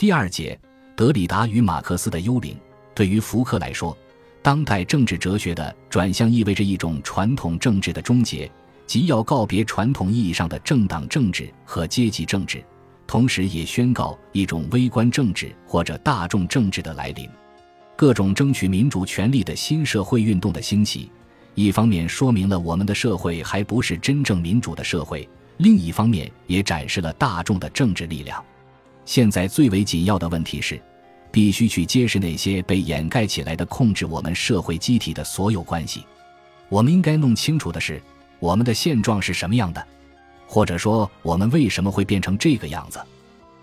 第二节，德里达与马克思的幽灵。对于福柯来说，当代政治哲学的转向意味着一种传统政治的终结，即要告别传统意义上的政党政治和阶级政治，同时也宣告一种微观政治或者大众政治的来临。各种争取民主权利的新社会运动的兴起，一方面说明了我们的社会还不是真正民主的社会，另一方面也展示了大众的政治力量。现在最为紧要的问题是，必须去揭示那些被掩盖起来的控制我们社会机体的所有关系。我们应该弄清楚的是，我们的现状是什么样的，或者说，我们为什么会变成这个样子。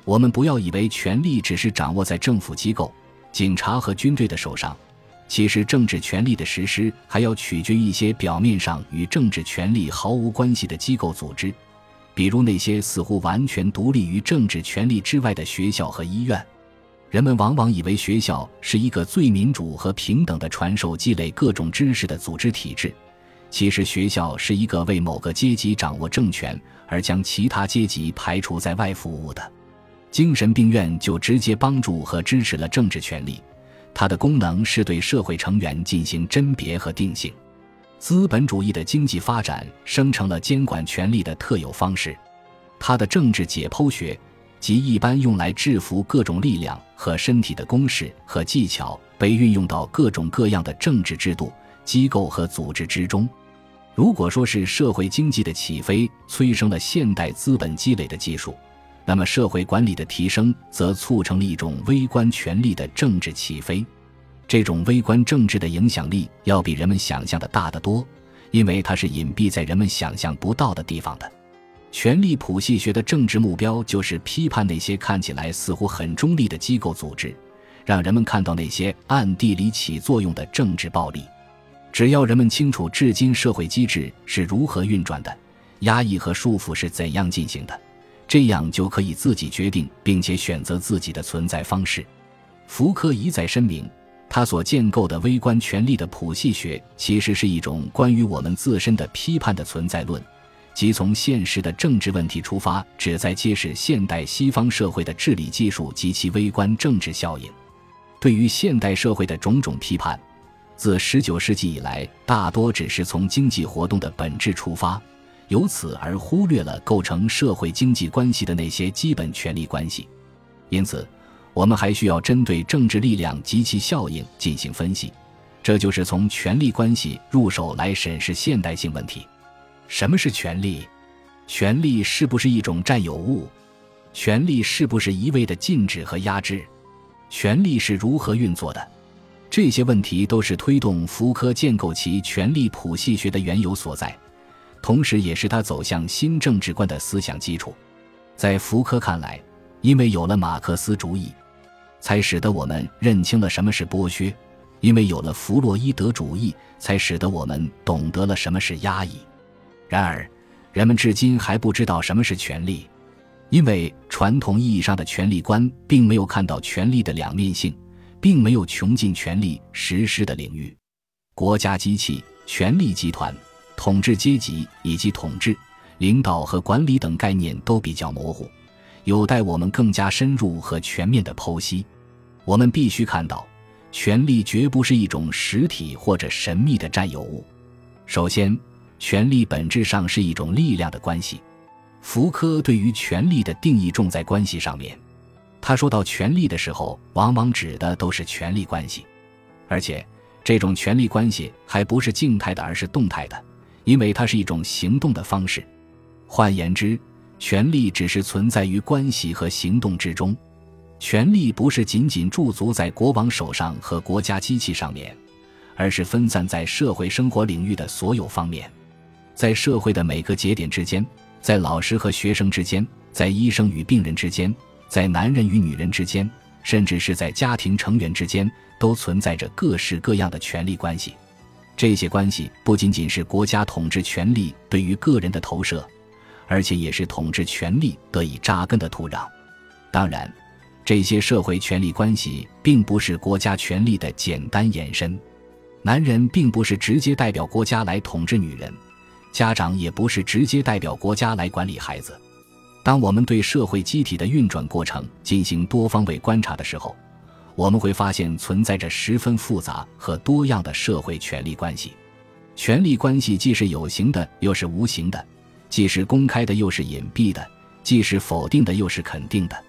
我们不要以为权力只是掌握在政府机构。警察和军队的手上，其实政治权力的实施还要取决于一些表面上与政治权力毫无关系的机构组织，比如那些似乎完全独立于政治权力之外的学校和医院。人们往往以为学校是一个最民主和平等的传授积累各种知识的组织体制，其实学校是一个为某个阶级掌握政权而将其他阶级排除在外服务的。精神病院就直接帮助和支持了政治权利，它的功能是对社会成员进行甄别和定性。资本主义的经济发展生成了监管权力的特有方式，它的政治解剖学即一般用来制服各种力量和身体的公式和技巧，被运用到各种各样的政治制度、机构和组织之中。如果说是社会经济的起飞催生了现代资本积累的技术。那么，社会管理的提升则促成了一种微观权力的政治起飞。这种微观政治的影响力要比人们想象的大得多，因为它是隐蔽在人们想象不到的地方的。权力谱系学的政治目标就是批判那些看起来似乎很中立的机构组织，让人们看到那些暗地里起作用的政治暴力。只要人们清楚至今社会机制是如何运转的，压抑和束缚是怎样进行的。这样就可以自己决定，并且选择自己的存在方式。福柯一再声明，他所建构的微观权力的谱系学，其实是一种关于我们自身的批判的存在论，即从现实的政治问题出发，旨在揭示现代西方社会的治理技术及其微观政治效应。对于现代社会的种种批判，自19世纪以来，大多只是从经济活动的本质出发。由此而忽略了构成社会经济关系的那些基本权力关系，因此，我们还需要针对政治力量及其效应进行分析，这就是从权力关系入手来审视现代性问题。什么是权力？权力是不是一种占有物？权力是不是一味的禁止和压制？权力是如何运作的？这些问题都是推动福柯建构其权力谱系学的缘由所在。同时，也是他走向新政治观的思想基础。在福柯看来，因为有了马克思主义，才使得我们认清了什么是剥削；因为有了弗洛伊德主义，才使得我们懂得了什么是压抑。然而，人们至今还不知道什么是权力，因为传统意义上的权力观并没有看到权力的两面性，并没有穷尽权力实施的领域。国家机器、权力集团。统治阶级以及统治、领导和管理等概念都比较模糊，有待我们更加深入和全面的剖析。我们必须看到，权力绝不是一种实体或者神秘的占有物。首先，权力本质上是一种力量的关系。福柯对于权力的定义重在关系上面。他说到权力的时候，往往指的都是权力关系，而且这种权力关系还不是静态的，而是动态的。因为它是一种行动的方式，换言之，权力只是存在于关系和行动之中。权力不是仅仅驻足在国王手上和国家机器上面，而是分散在社会生活领域的所有方面，在社会的每个节点之间，在老师和学生之间，在医生与病人之间，在男人与女人之间，甚至是在家庭成员之间，都存在着各式各样的权力关系。这些关系不仅仅是国家统治权力对于个人的投射，而且也是统治权力得以扎根的土壤。当然，这些社会权力关系并不是国家权力的简单延伸。男人并不是直接代表国家来统治女人，家长也不是直接代表国家来管理孩子。当我们对社会机体的运转过程进行多方位观察的时候，我们会发现存在着十分复杂和多样的社会权力关系。权力关系既是有形的，又是无形的；既是公开的，又是隐蔽的；既是否定的，又是肯定的。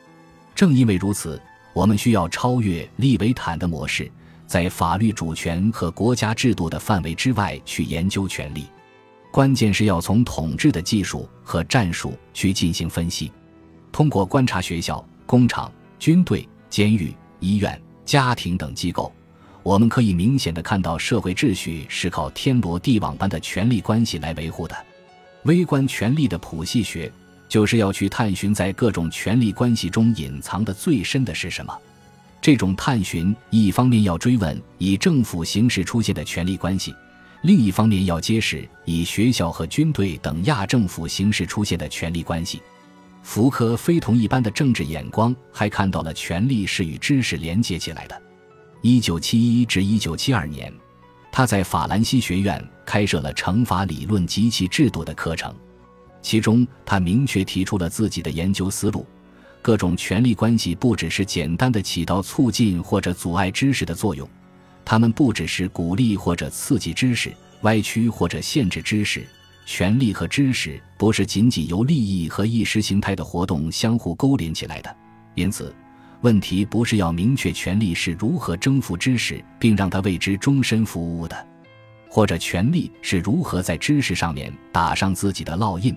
正因为如此，我们需要超越利维坦的模式，在法律主权和国家制度的范围之外去研究权力。关键是要从统治的技术和战术去进行分析。通过观察学校、工厂、军队、监狱、医院、家庭等机构，我们可以明显的看到社会秩序是靠天罗地网般的权力关系来维护的。微观权力的谱系学，就是要去探寻在各种权力关系中隐藏的最深的是什么。这种探寻，一方面要追问以政府形式出现的权力关系。另一方面，要揭示以学校和军队等亚政府形式出现的权力关系。福柯非同一般的政治眼光，还看到了权力是与知识连接起来的。一九七一至一九七二年，他在法兰西学院开设了惩罚理论及其制度的课程，其中他明确提出了自己的研究思路：各种权力关系不只是简单的起到促进或者阻碍知识的作用。他们不只是鼓励或者刺激知识，歪曲或者限制知识。权力和知识不是仅仅由利益和意识形态的活动相互勾连起来的。因此，问题不是要明确权力是如何征服知识并让它为之终身服务的，或者权力是如何在知识上面打上自己的烙印，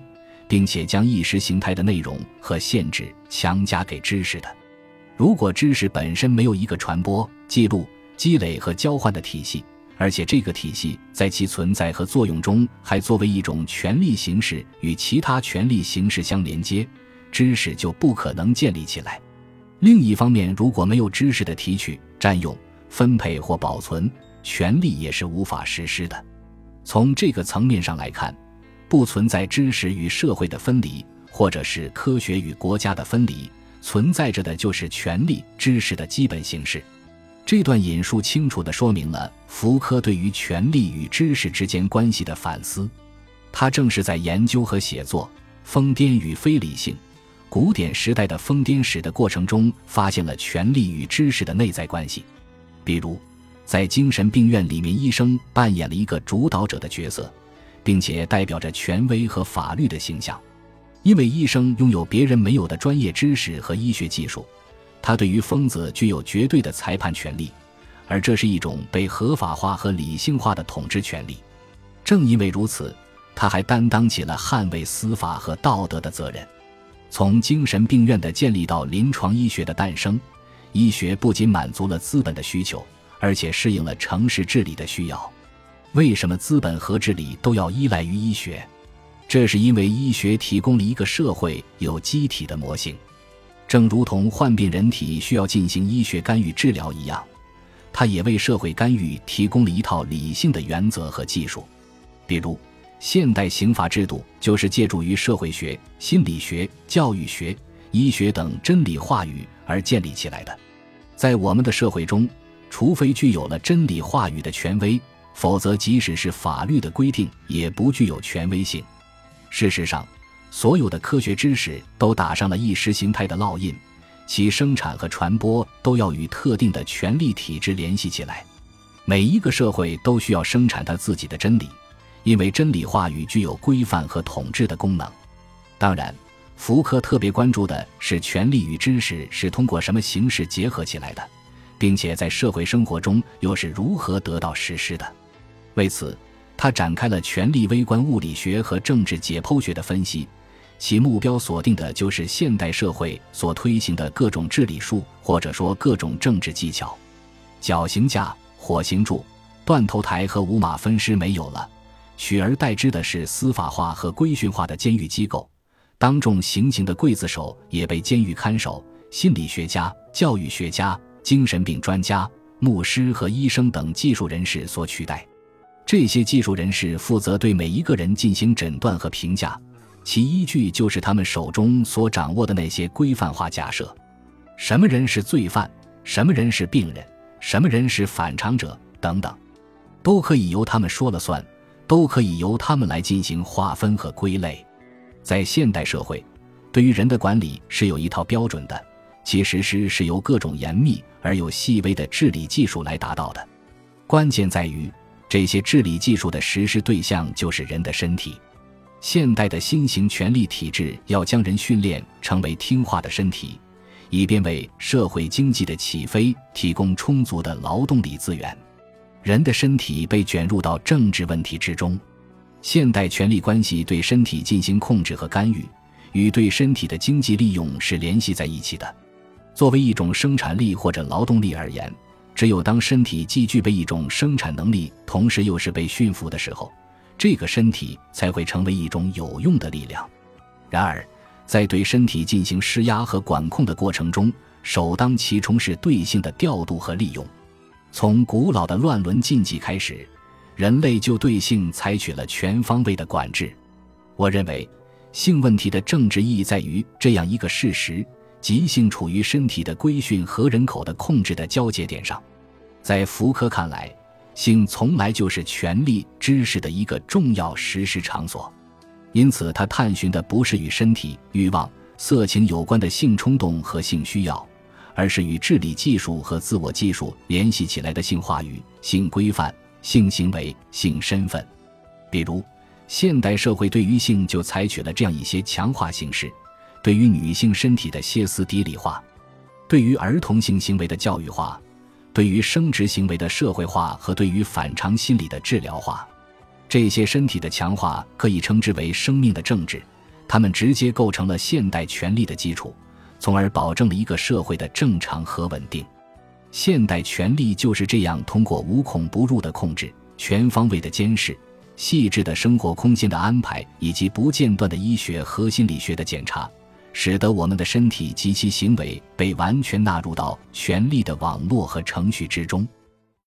并且将意识形态的内容和限制强加给知识的。如果知识本身没有一个传播、记录。积累和交换的体系，而且这个体系在其存在和作用中还作为一种权力形式与其他权力形式相连接，知识就不可能建立起来。另一方面，如果没有知识的提取、占用、分配或保存，权力也是无法实施的。从这个层面上来看，不存在知识与社会的分离，或者是科学与国家的分离，存在着的就是权力、知识的基本形式。这段引述清楚地说明了福柯对于权力与知识之间关系的反思。他正是在研究和写作《疯癫与非理性：古典时代的疯癫史》的过程中，发现了权力与知识的内在关系。比如，在精神病院里面，医生扮演了一个主导者的角色，并且代表着权威和法律的形象，因为医生拥有别人没有的专业知识和医学技术。他对于疯子具有绝对的裁判权利，而这是一种被合法化和理性化的统治权利。正因为如此，他还担当起了捍卫司法和道德的责任。从精神病院的建立到临床医学的诞生，医学不仅满足了资本的需求，而且适应了城市治理的需要。为什么资本和治理都要依赖于医学？这是因为医学提供了一个社会有机体的模型。正如同患病人体需要进行医学干预治疗一样，它也为社会干预提供了一套理性的原则和技术。比如，现代刑法制度就是借助于社会学、心理学、教育学、医学等真理话语而建立起来的。在我们的社会中，除非具有了真理话语的权威，否则即使是法律的规定也不具有权威性。事实上。所有的科学知识都打上了意识形态的烙印，其生产和传播都要与特定的权力体制联系起来。每一个社会都需要生产它自己的真理，因为真理话语具有规范和统治的功能。当然，福柯特别关注的是权力与知识是通过什么形式结合起来的，并且在社会生活中又是如何得到实施的。为此，他展开了权力微观物理学和政治解剖学的分析。其目标锁定的就是现代社会所推行的各种治理术，或者说各种政治技巧。绞刑架、火刑柱、断头台和五马分尸没有了，取而代之的是司法化和规训化的监狱机构。当众行刑的刽子手也被监狱看守、心理学家、教育学家、精神病专家、牧师和医生等技术人士所取代。这些技术人士负责对每一个人进行诊断和评价。其依据就是他们手中所掌握的那些规范化假设：什么人是罪犯，什么人是病人，什么人是反常者等等，都可以由他们说了算，都可以由他们来进行划分和归类。在现代社会，对于人的管理是有一套标准的，其实施是由各种严密而又细微的治理技术来达到的。关键在于，这些治理技术的实施对象就是人的身体。现代的新型权力体制要将人训练成为听话的身体，以便为社会经济的起飞提供充足的劳动力资源。人的身体被卷入到政治问题之中，现代权力关系对身体进行控制和干预，与对身体的经济利用是联系在一起的。作为一种生产力或者劳动力而言，只有当身体既具备一种生产能力，同时又是被驯服的时候。这个身体才会成为一种有用的力量。然而，在对身体进行施压和管控的过程中，首当其冲是对性的调度和利用。从古老的乱伦禁忌开始，人类就对性采取了全方位的管制。我认为，性问题的政治意义在于这样一个事实：即性处于身体的规训和人口的控制的交界点上。在福柯看来。性从来就是权力知识的一个重要实施场所，因此他探寻的不是与身体、欲望、色情有关的性冲动和性需要，而是与治理技术和自我技术联系起来的性话语、性规范、性行为、性身份。比如，现代社会对于性就采取了这样一些强化形式：对于女性身体的歇斯底里化，对于儿童性行为的教育化。对于生殖行为的社会化和对于反常心理的治疗化，这些身体的强化可以称之为生命的政治，它们直接构成了现代权力的基础，从而保证了一个社会的正常和稳定。现代权力就是这样通过无孔不入的控制、全方位的监视、细致的生活空间的安排以及不间断的医学和心理学的检查。使得我们的身体及其行为被完全纳入到权力的网络和程序之中。